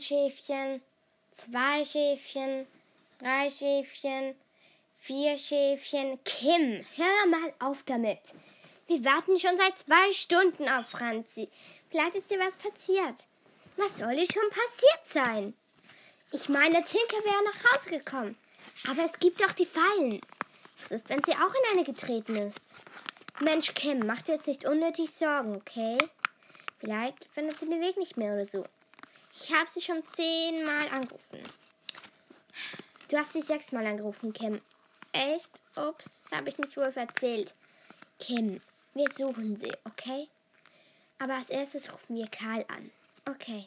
Schäfchen, zwei Schäfchen, drei Schäfchen, vier Schäfchen. Kim, hör mal auf damit. Wir warten schon seit zwei Stunden auf Franzi. Vielleicht ist dir was passiert. Was soll dir schon passiert sein? Ich meine, Tinker wäre nach Hause gekommen. Aber es gibt doch die Fallen. Was ist, wenn sie auch in eine getreten ist? Mensch, Kim, mach dir jetzt nicht unnötig Sorgen, okay? Vielleicht findet sie den Weg nicht mehr oder so. Ich habe sie schon zehnmal angerufen. Du hast sie sechsmal angerufen, Kim. Echt? Ups, habe ich nicht wohl erzählt. Kim, wir suchen sie, okay? Aber als erstes rufen wir Karl an. Okay.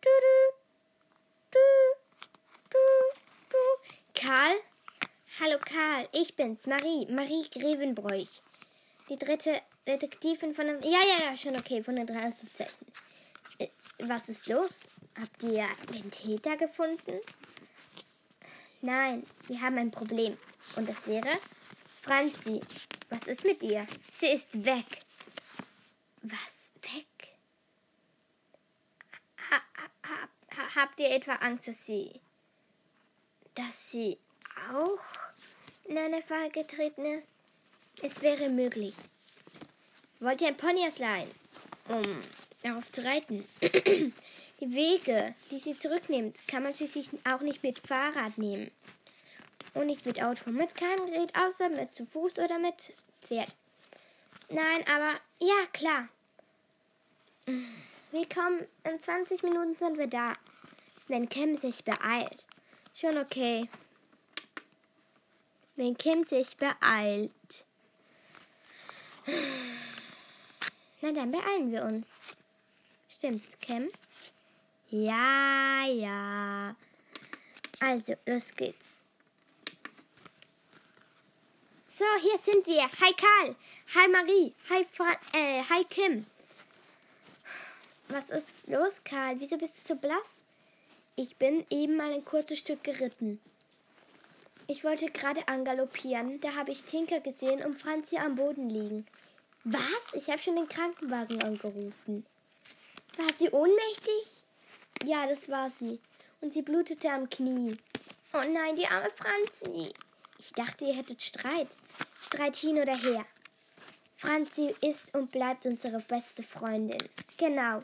Du, du, du, du, du. Karl? Hallo Karl, ich bin's, Marie, Marie Grevenbräuch. Die dritte Detektivin von den... Ja, ja, ja, schon okay, von den drei Assoziaten. Äh, was ist los? Habt ihr den Täter gefunden? Nein, wir haben ein Problem. Und das wäre Franzi. Was ist mit ihr? Sie ist weg. Was? Weg? Ha, ha, ha, habt ihr etwa Angst, dass sie... dass sie auch in eine Falle getreten ist? Es wäre möglich. Wollt ihr ein Pony ausleihen, um darauf zu reiten? die Wege, die sie zurücknimmt, kann man schließlich auch nicht mit Fahrrad nehmen. Und nicht mit Auto, mit keinem Gerät, außer mit zu Fuß oder mit Pferd. Nein, aber ja, klar. Wir kommen, in 20 Minuten sind wir da. Wenn Kim sich beeilt. Schon okay. Wenn Kim sich beeilt. Na dann beeilen wir uns. Stimmt's, Kim? Ja, ja. Also, los geht's. So, hier sind wir. Hi Karl. Hi Marie. Hi, Fra äh, hi Kim. Was ist los, Karl? Wieso bist du so blass? Ich bin eben mal ein kurzes Stück geritten. Ich wollte gerade angaloppieren. Da habe ich Tinker gesehen und Franzi am Boden liegen. Was? Ich habe schon den Krankenwagen angerufen. War sie ohnmächtig? Ja, das war sie. Und sie blutete am Knie. Oh nein, die arme Franzi. Ich dachte, ihr hättet Streit. Streit hin oder her. Franzi ist und bleibt unsere beste Freundin. Genau.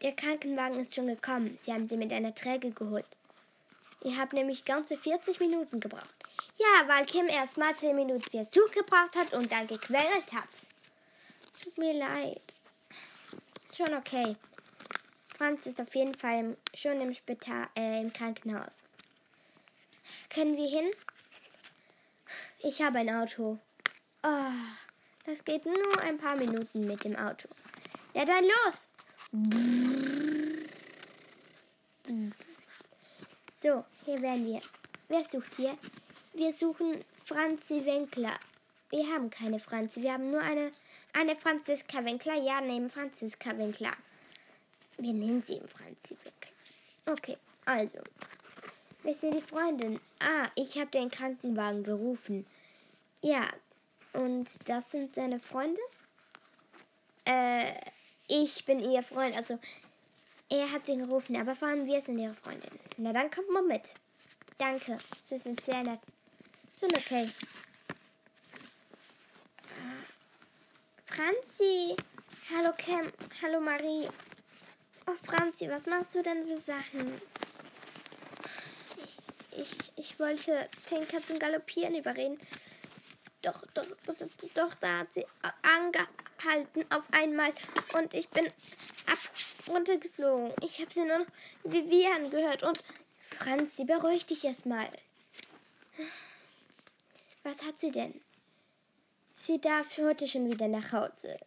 Der Krankenwagen ist schon gekommen. Sie haben sie mit einer Träge geholt. Ihr habt nämlich ganze 40 Minuten gebraucht. Ja, weil Kim erst mal 10 Minuten für Such gebraucht hat und dann gequengelt hat. Tut mir leid. Schon okay. Franz ist auf jeden Fall schon im Spital, äh, im Krankenhaus. Können wir hin? Ich habe ein Auto. Oh, das geht nur ein paar Minuten mit dem Auto. Ja, dann los. So, hier werden wir. Wer sucht hier? Wir suchen Franzi Winkler. Wir haben keine Franzi, wir haben nur eine, eine Franziska Winkler. Ja, nehmen Franziska Winkler. Wir nennen sie Franzi Winkler. Okay, also. Wer sind die Freundin? Ah, ich habe den Krankenwagen gerufen. Ja, und das sind seine Freunde? Äh, ich bin ihr Freund. Also, er hat sie gerufen, aber vor allem wir sind ihre Freundin. Na, dann kommt mal mit. Danke, Sie sind sehr nett. Sind okay. Franzi. Hallo Cam. Hallo Marie. Oh Franzi, was machst du denn für Sachen? Ich, ich, ich wollte Tinker zum Galoppieren überreden. Doch, doch, doch, doch, doch, da hat sie angehalten auf einmal und ich bin ab runtergeflogen. Ich habe sie nur noch Vivian gehört und Franzi, beruhig dich erstmal. Was hat sie denn? Sie darf heute schon wieder nach Hause.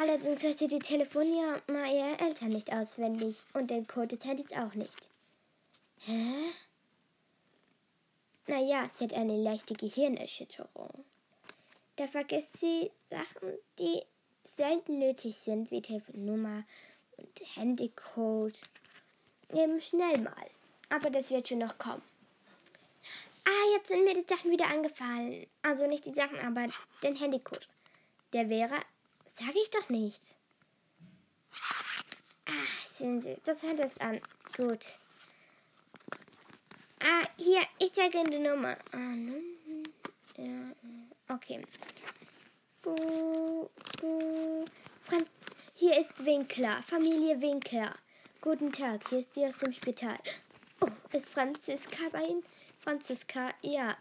Allerdings weiß sie die Telefonnummer ihrer Eltern nicht auswendig und den Code des Handys auch nicht. Hä? Naja, sie hat eine leichte Gehirnerschütterung. Da vergisst sie Sachen, die selten nötig sind, wie Telefonnummer und Handycode. Eben schnell mal. Aber das wird schon noch kommen. Ah, jetzt sind mir die Sachen wieder angefallen. Also nicht die Sachen, aber den Handycode. Der wäre sage ich doch nicht. Ah, sehen Sie, das hört es an. Gut. Ah, hier, ich zeige Ihnen die Nummer. Ah, ne? Ja, okay. Bu, bu. Franz, hier ist Winkler, Familie Winkler. Guten Tag, hier ist sie aus dem Spital. Oh, ist Franziska bei Ihnen? Franziska, ja.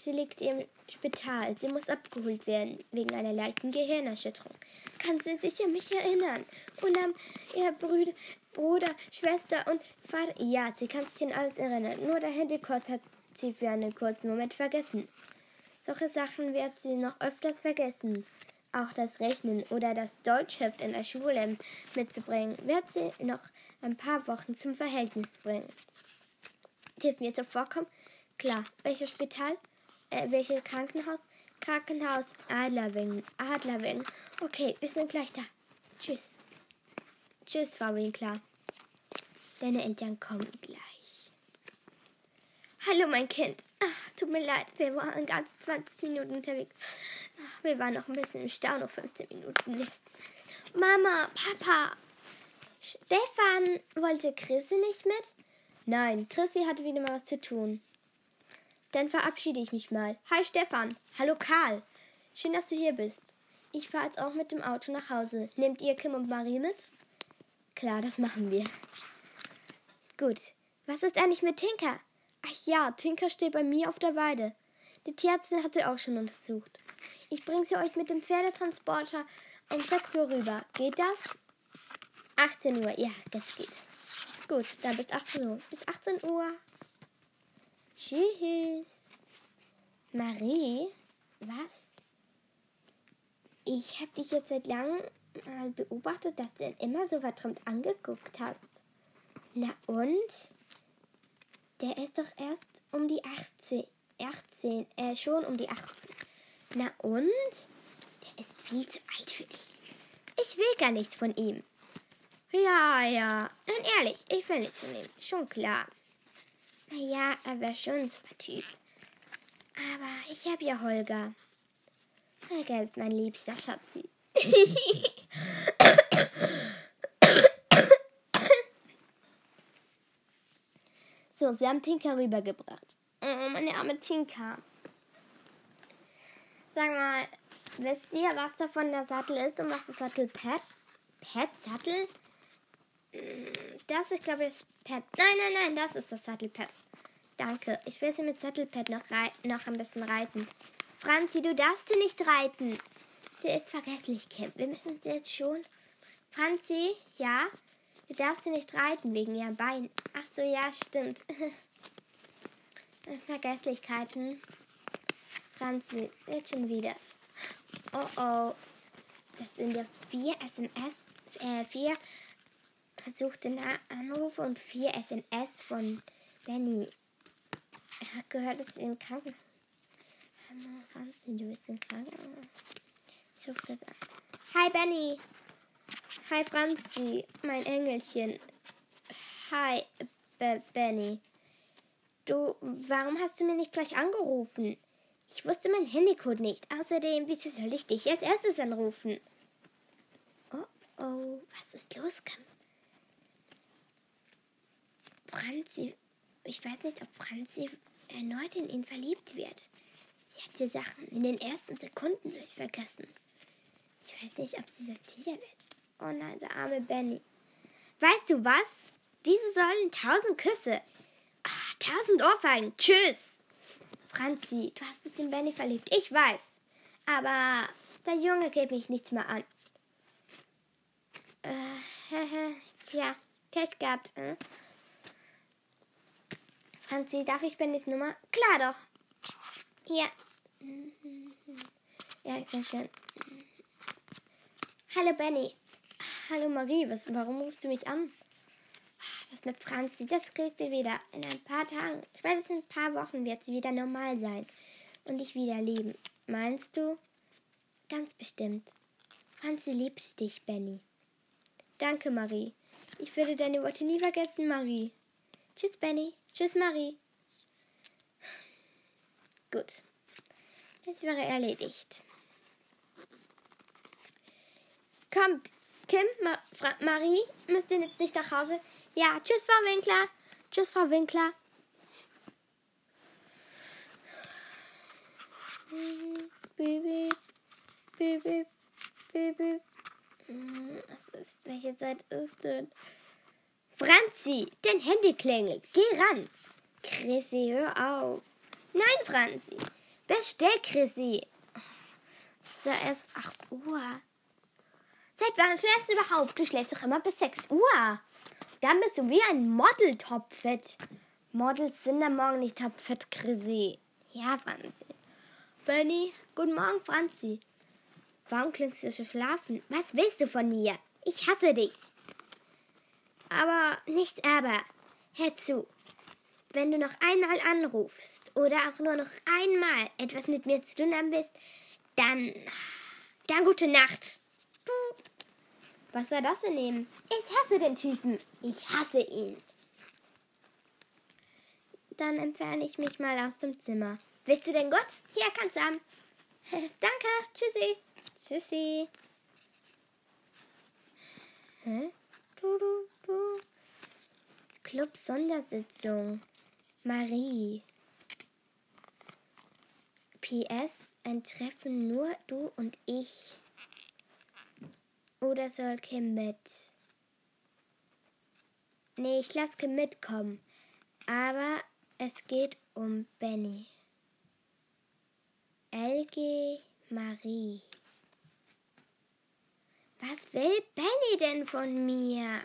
Sie liegt im Spital. Sie muss abgeholt werden wegen einer leichten Gehirnerschütterung. Kann sie sich an mich erinnern? Und an ihr Brüder, Bruder, Schwester und Vater? Ja, sie kann sich an alles erinnern. Nur der Handykot hat sie für einen kurzen Moment vergessen. Solche Sachen wird sie noch öfters vergessen. Auch das Rechnen oder das Deutschheft in der Schule mitzubringen, wird sie noch ein paar Wochen zum Verhältnis bringen. Dürfen wir zuvor kommen? Klar. Welches Spital? Äh, welches Krankenhaus? Krankenhaus Adlerwing. Adlerwing. Okay, wir sind gleich da. Tschüss. Tschüss, Frau Winkler. Deine Eltern kommen gleich. Hallo, mein Kind. Ach, tut mir leid, wir waren ganz 20 Minuten unterwegs. Ach, wir waren noch ein bisschen im Stau, noch 15 Minuten Mist. Mama, Papa. Stefan, wollte Chrissy nicht mit? Nein, Chrissy hatte wieder mal was zu tun. Dann verabschiede ich mich mal. Hi Stefan. Hallo Karl. Schön, dass du hier bist. Ich fahre jetzt auch mit dem Auto nach Hause. Nehmt ihr Kim und Marie mit? Klar, das machen wir. Gut. Was ist eigentlich mit Tinker? Ach ja, Tinker steht bei mir auf der Weide. Die Tierärztin hat sie auch schon untersucht. Ich bringe sie euch mit dem Pferdetransporter um 6 Uhr rüber. Geht das? 18 Uhr, ja, das geht. Gut, dann bis 18 Uhr. Bis 18 Uhr. Tschüss. Marie, was? Ich habe dich jetzt seit langem mal beobachtet, dass du immer so verträumt angeguckt hast. Na und? Der ist doch erst um die 18. 18, äh, schon um die 18. Na und? Der ist viel zu alt für dich. Ich will gar nichts von ihm. Ja, ja. Nein, ehrlich, ich will nichts von ihm. Schon klar. Naja, er wäre schon ein super Typ. Aber ich habe ja Holger. Holger ist mein liebster Schatzi. So, sie haben Tinka rübergebracht. Oh, meine arme Tinka. Sag mal, wisst ihr, was davon der Sattel ist und was das Sattelpad? Pad? Sattel? Das ist, glaube ich, das Pad. Nein, nein, nein, das ist das Sattelpad. Danke. Ich will sie mit Sattelpad noch, noch ein bisschen reiten. Franzi, du darfst sie nicht reiten. Sie ist vergesslich, Kim. Wir müssen sie jetzt schon. Franzi, ja? Du darfst sie nicht reiten wegen ihrem Bein. Ach so, ja, stimmt. Vergesslichkeiten. Franzi, wird schon wieder. Oh oh. Das sind ja vier SMS, äh, vier versuchte Anrufe und vier SMS von Benny. Er hat gehört, dass sie im Kranken. Franzi, du bist im Krankenhaus. Ich rufe das an. Hi, Benny. Hi Franzi, mein Engelchen. Hi B Benny. Du, warum hast du mir nicht gleich angerufen? Ich wusste mein Handycode nicht. Außerdem, wieso soll ich dich als erstes anrufen? Oh oh, was ist los, Kampf? Franzi, ich weiß nicht, ob Franzi erneut in ihn verliebt wird. Sie hat die Sachen in den ersten Sekunden vergessen. Ich weiß nicht, ob sie das wieder wird. Oh nein, der arme Benny. Weißt du was? Diese sollen tausend Küsse. Ach, tausend Ohrfeigen. Tschüss. Franzi, du hast es in Benny verliebt. Ich weiß. Aber der Junge geht mich nichts mehr an. Äh, tja, Pech gehabt. Äh? Franzi, darf ich Bennys Nummer? Klar doch. Hier. Ja, ganz schön. Hallo Benny. Hallo Marie, was, warum rufst du mich an? Das mit Franzi, das kriegt sie wieder. In ein paar Tagen, spätestens in ein paar Wochen wird sie wieder normal sein und dich wieder lieben. Meinst du? Ganz bestimmt. Franzi liebt dich, Benny. Danke, Marie. Ich würde deine Worte nie vergessen, Marie. Tschüss, Benny. Tschüss, Marie. Gut. Es wäre erledigt. Kommt, Kim, Ma Fra Marie, müsst ihr jetzt nicht nach Hause? Ja, tschüss, Frau Winkler. Tschüss, Frau Winkler. Baby, Baby, Baby. Was ist, welche Zeit ist denn? Franzi, dein Handy klingelt. Geh ran. Chrissy, hör auf. Nein, Franzi. Bestell, Chrissy. Ist da erst 8 Uhr. Seit wann schläfst du überhaupt? Du schläfst doch immer bis 6 Uhr. Dann bist du wie ein Model topfit. Models sind am Morgen nicht topfit, Chrissy. Ja, Franzi. Benny, guten Morgen, Franzi. Warum klingst du so schlafen? Was willst du von mir? Ich hasse dich. Aber nicht aber. Hör zu. Wenn du noch einmal anrufst oder auch nur noch einmal etwas mit mir zu tun haben willst, dann. Dann gute Nacht. Was war das denn eben? Ich hasse den Typen. Ich hasse ihn. Dann entferne ich mich mal aus dem Zimmer. Willst du denn Gott? Hier kannst du haben. Danke. Tschüssi. Tschüssi. Hä? Du, du. Club Sondersitzung. Marie. PS, ein Treffen nur du und ich. Oder soll Kim mit? Nee, ich lasse Kim mitkommen. Aber es geht um Benny. LG Marie. Was will Benny denn von mir?